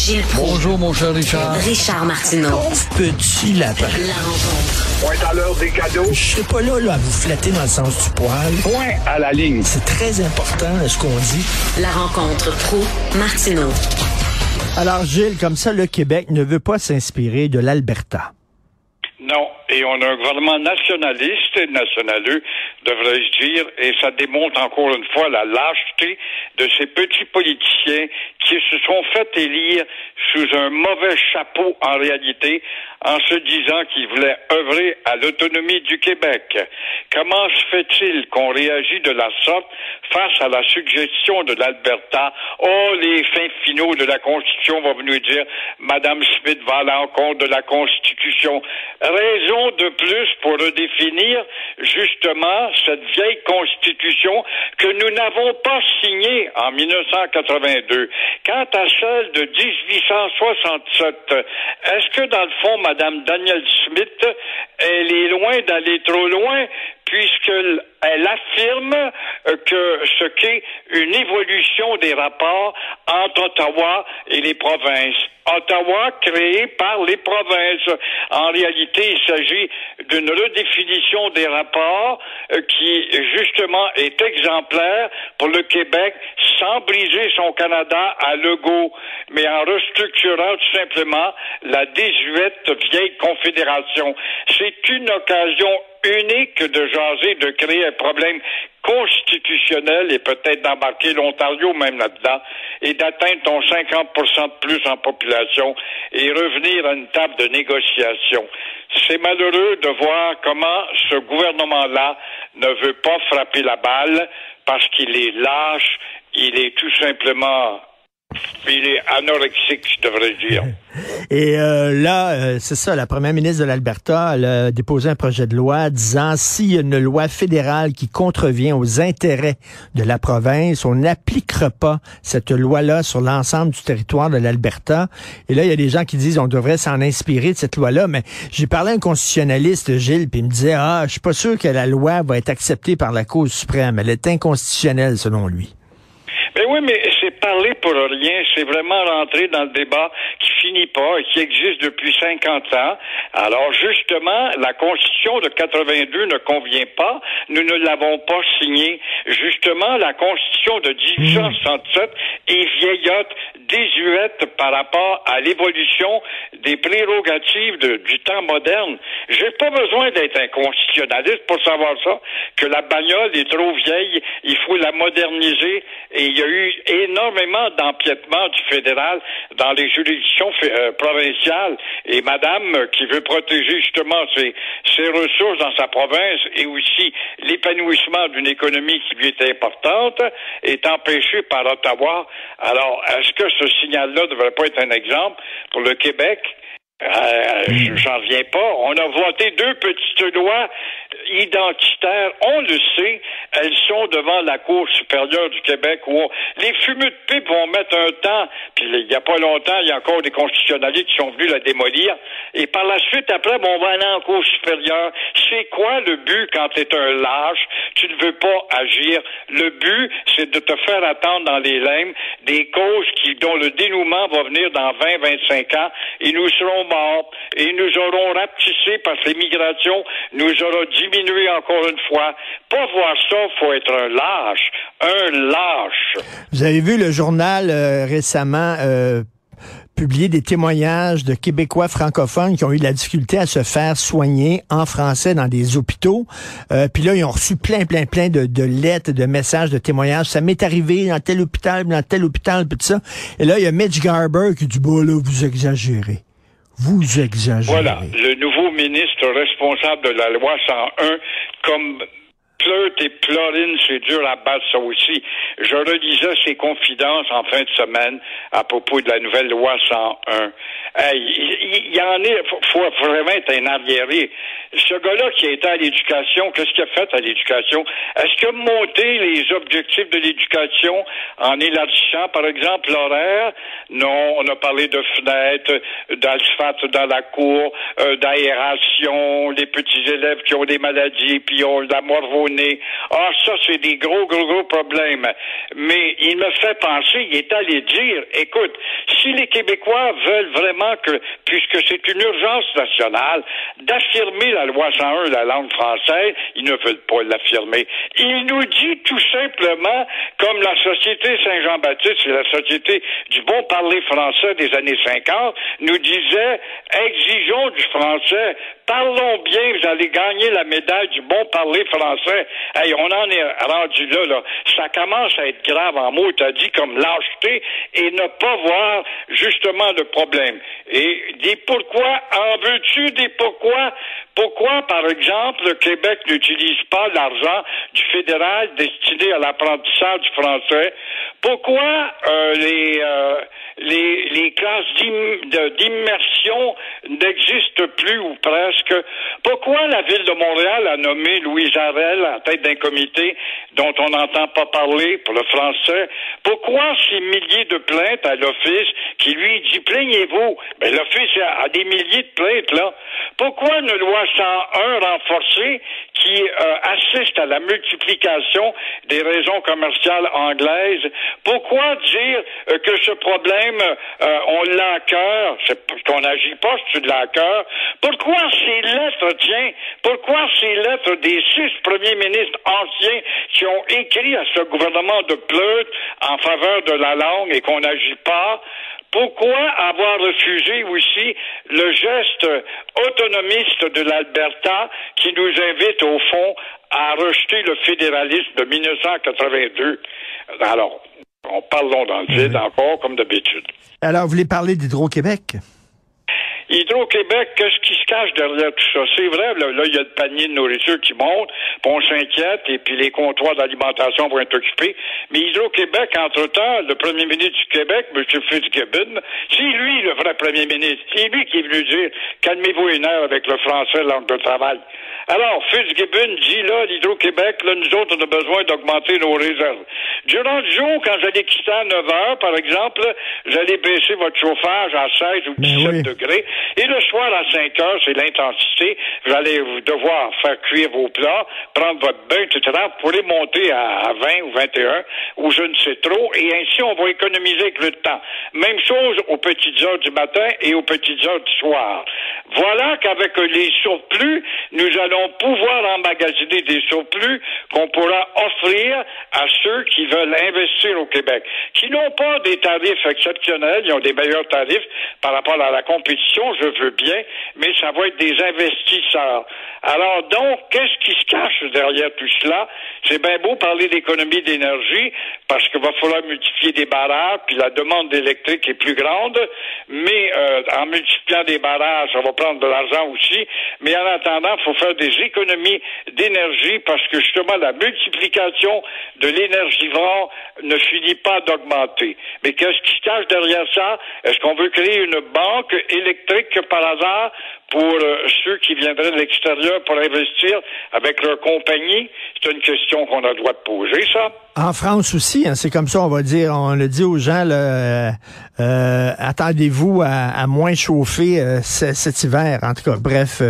Gilles Proulx. Bonjour, mon cher Richard. Richard Martineau. Petit lapin. La rencontre. Point à l'heure des cadeaux. Je serai pas là, là à vous flatter dans le sens du poil. Point à la ligne. C'est très important ce qu'on dit. La rencontre pro martineau Alors Gilles, comme ça, le Québec ne veut pas s'inspirer de l'Alberta. Et on a un gouvernement nationaliste et nationaleux, devrais-je dire, et ça démontre encore une fois la lâcheté de ces petits politiciens qui se sont fait élire sous un mauvais chapeau en réalité, en se disant qu'ils voulaient œuvrer à l'autonomie du Québec. Comment se fait-il qu'on réagit de la sorte face à la suggestion de l'Alberta? Oh, les fins finaux de la Constitution vont venir dire, Madame Smith va à l'encontre de la Constitution. Raison de plus pour redéfinir justement cette vieille Constitution que nous n'avons pas signée en 1982. Quant à celle de 1867, est-ce que dans le fond, Madame Danielle Smith, elle est loin d'aller trop loin puisqu'elle affirme que ce qu'est une évolution des rapports entre Ottawa et les provinces. Ottawa créé par les provinces. En réalité, il s'agit d'une redéfinition des rapports euh, qui, justement, est exemplaire pour le Québec sans briser son Canada à Legault, mais en restructurant tout simplement la désuète vieille confédération. C'est une occasion unique de jaser, de créer un problème constitutionnel et peut-être d'embarquer l'Ontario même là-dedans et d'atteindre ton 50% de plus en population et revenir à une table de négociation. C'est malheureux de voir comment ce gouvernement-là ne veut pas frapper la balle parce qu'il est lâche, il est tout simplement il est anorexique, je devrais dire. Et euh, là, euh, c'est ça, la première ministre de l'Alberta a déposé un projet de loi disant s'il y a une loi fédérale qui contrevient aux intérêts de la province, on n'appliquera pas cette loi-là sur l'ensemble du territoire de l'Alberta. Et là, il y a des gens qui disent on devrait s'en inspirer de cette loi-là, mais j'ai parlé à un constitutionnaliste, Gilles, puis il me disait ah, je suis pas sûr que la loi va être acceptée par la Cour suprême. Elle est inconstitutionnelle selon lui. Oui, mais c'est parler pour rien. C'est vraiment rentrer dans le débat qui finit pas et qui existe depuis 50 ans. Alors, justement, la Constitution de 82 ne convient pas. Nous ne l'avons pas signée. Justement, la Constitution de 1867 est vieillotte, désuète par rapport à l'évolution des prérogatives du temps moderne. J'ai pas besoin d'être un constitutionnaliste pour savoir ça, que la bagnole est trop vieille, il faut la moderniser et il y a eu énormément d'empiètement du fédéral dans les juridictions euh, provinciales et madame qui veut protéger justement ses, ses ressources dans sa province et aussi l'épanouissement d'une économie qui lui est importante est empêchée par Ottawa. Alors, est-ce que ce signal-là ne devrait pas être un exemple pour le Québec? Euh, J'en reviens pas. On a voté deux petites lois identitaires. On le sait, elles sont devant la Cour supérieure du Québec où les fumeux de pipe vont mettre un temps. Puis il n'y a pas longtemps, il y a encore des constitutionnalistes qui sont venus la démolir. Et par la suite, après, bon, on va aller en Cour supérieure. C'est quoi le but quand tu es un lâche? Tu ne veux pas agir. Le but, c'est de te faire attendre dans les limbes des causes qui, dont le dénouement va venir dans 20, 25 ans et nous serons morts et nous aurons rapetissé parce que l'immigration nous aura diminué encore une fois. Pas voir ça, faut être un lâche. Un lâche. Vous avez vu le journal euh, récemment euh, publier des témoignages de Québécois francophones qui ont eu de la difficulté à se faire soigner en français dans des hôpitaux. Euh, puis là, ils ont reçu plein, plein, plein de, de, lettres, de messages, de témoignages. Ça m'est arrivé dans tel hôpital, dans tel hôpital, puis tout ça. Et là, il y a Mitch Garber qui dit, bon, là, vous exagérez. Vous exagérez. Voilà. Le nouveau ministre responsable de la loi 101, comme Pleute et Plorine, c'est dur à battre ça aussi. Je relisais ses confidences en fin de semaine à propos de la nouvelle loi 101. il, y en est, faut, faut vraiment être un arriéré. Ce gars-là qui a été à l'éducation, qu'est-ce qu'il a fait à l'éducation? Est-ce qu'il a monté les objectifs de l'éducation en élargissant, par exemple, l'horaire? Non, on a parlé de fenêtres, d'asphalte dans la cour, euh, d'aération, les petits élèves qui ont des maladies, puis ont de la Ah, ça, c'est des gros, gros, gros problèmes. Mais il me fait penser, il est allé dire, écoute, si les Québécois veulent vraiment que, puisque c'est une urgence nationale, d'affirmer la loi 101, la langue française, ils ne veulent pas l'affirmer. Il nous dit tout simplement, comme la Société Saint-Jean-Baptiste, c'est la Société du bon parler français des années 50, nous disait, exigeons du français, parlons bien, vous allez gagner la médaille du bon parler français. Hey, on en est rendu là, là. Ça commence à être grave en mots, t'as dit, comme lâcheté et ne pas voir justement le problème. Et dis pourquoi, en veux-tu des pourquoi? Pourquoi, par exemple, le Québec n'utilise pas l'argent du fédéral destiné à l'apprentissage du français? Pourquoi euh, les, euh, les, les classes d'immersion n'existent plus ou presque? Pourquoi la ville de Montréal a nommé Louis Jarel à tête d'un comité dont on n'entend pas parler pour le français? Pourquoi ces milliers de plaintes à l'Office qui lui dit plaignez-vous? Ben, l'Office a, des milliers de plaintes, là. Pourquoi une loi 101 renforcée qui euh, assiste à la multiplication des raisons commerciales anglaises? Pourquoi dire euh, que ce problème, euh, on l'a à cœur, qu'on n'agit pas sur de la cœur? Pourquoi ces lettres, tiens, pourquoi ces lettres des six premiers ministres anciens qui ont écrit à ce gouvernement de Pleut en faveur de la langue et qu'on n'agit pas? Pourquoi avoir refusé aussi le geste autonomiste de l'Alberta qui nous invite au fond à rejeter le fédéralisme de 1982? Alors, on parle dans le vide encore, comme d'habitude. Alors, vous voulez parler d'Hydro-Québec? Hydro-Québec, qu'est-ce qui se cache derrière tout ça? C'est vrai, là, il y a le panier de nourriture qui monte, puis on s'inquiète, et puis les comptoirs d'alimentation vont être occupés. Mais Hydro-Québec, entre-temps, le premier ministre du Québec, M. Fitzgibbon, c'est lui le vrai premier ministre. C'est lui qui est venu dire, calmez-vous une heure avec le français, langue de travail. Alors, Fitzgibbon dit, là, l'Hydro-Québec, là, nous autres, on a besoin d'augmenter nos réserves. Durant le jour, quand j'allais quitter à 9 heures, par exemple, j'allais baisser votre chauffage à 16 ou 17 degrés. Et le soir, à 5 heures, c'est l'intensité. Vous allez devoir faire cuire vos plats, prendre votre bain, etc. Vous pourrez monter à, 20 ou 21, ou je ne sais trop. Et ainsi, on va économiser avec le temps. Même chose aux petites heures du matin et aux petites heures du soir. Voilà qu'avec les surplus, nous allons pouvoir emmagasiner des surplus qu'on pourra offrir à ceux qui veulent investir au Québec, qui n'ont pas des tarifs exceptionnels, ils ont des meilleurs tarifs par rapport à la compétition, je veux bien, mais ça va être des investisseurs. Alors donc, qu'est-ce qui se cache derrière tout cela? C'est bien beau parler d'économie d'énergie, parce qu'il va falloir multiplier des barrages, puis la demande électrique est plus grande, mais euh, en multipliant des barrages, ça va prendre de l'argent aussi, mais en attendant, il faut faire des économies d'énergie, parce que justement, la multiplication de ne finit pas d'augmenter. Mais qu'est-ce qui se cache derrière ça? Est-ce qu'on veut créer une banque électrique par hasard pour euh, ceux qui viendraient de l'extérieur pour investir avec leur compagnie? C'est une question qu'on a le droit de poser, ça. En France aussi, hein, c'est comme ça, on va dire, on le dit aux gens, là, euh, attendez-vous à, moins chauffer euh, cet hiver. En tout cas, bref.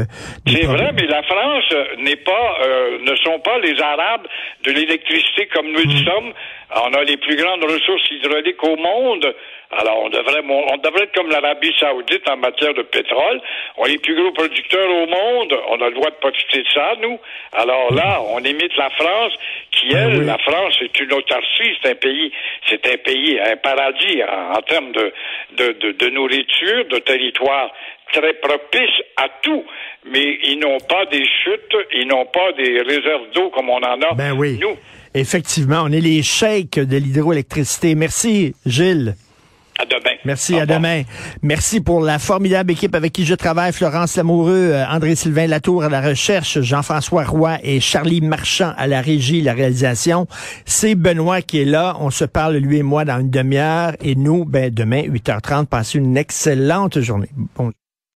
c'est vrai, mais la France n'est pas, ne sont pas les Arabes de l'électricité comme nous le hmm. sommes. On a les plus grandes ressources hydrauliques au monde. Alors, on devrait, on devrait être comme l'Arabie Saoudite en matière de pétrole. On est les plus gros producteurs au monde. On a le droit de profiter de ça, nous. Alors là, on imite la France, qui ben elle, la France, c'est une autarcie, c'est un pays, c'est un pays, un paradis en, termes de, de, de, de nourriture, de territoire très propice à tout, mais ils n'ont pas des chutes, ils n'ont pas des réserves d'eau comme on en a ben oui. nous. Effectivement, on est les chèques de l'hydroélectricité. Merci, Gilles. À demain. Merci, à demain. Merci pour la formidable équipe avec qui je travaille. Florence Lamoureux, euh, André-Sylvain Latour à la recherche, Jean-François Roy et Charlie Marchand à la régie, la réalisation. C'est Benoît qui est là. On se parle, lui et moi, dans une demi-heure. Et nous, ben, demain, 8h30, passez une excellente journée. Bonjour.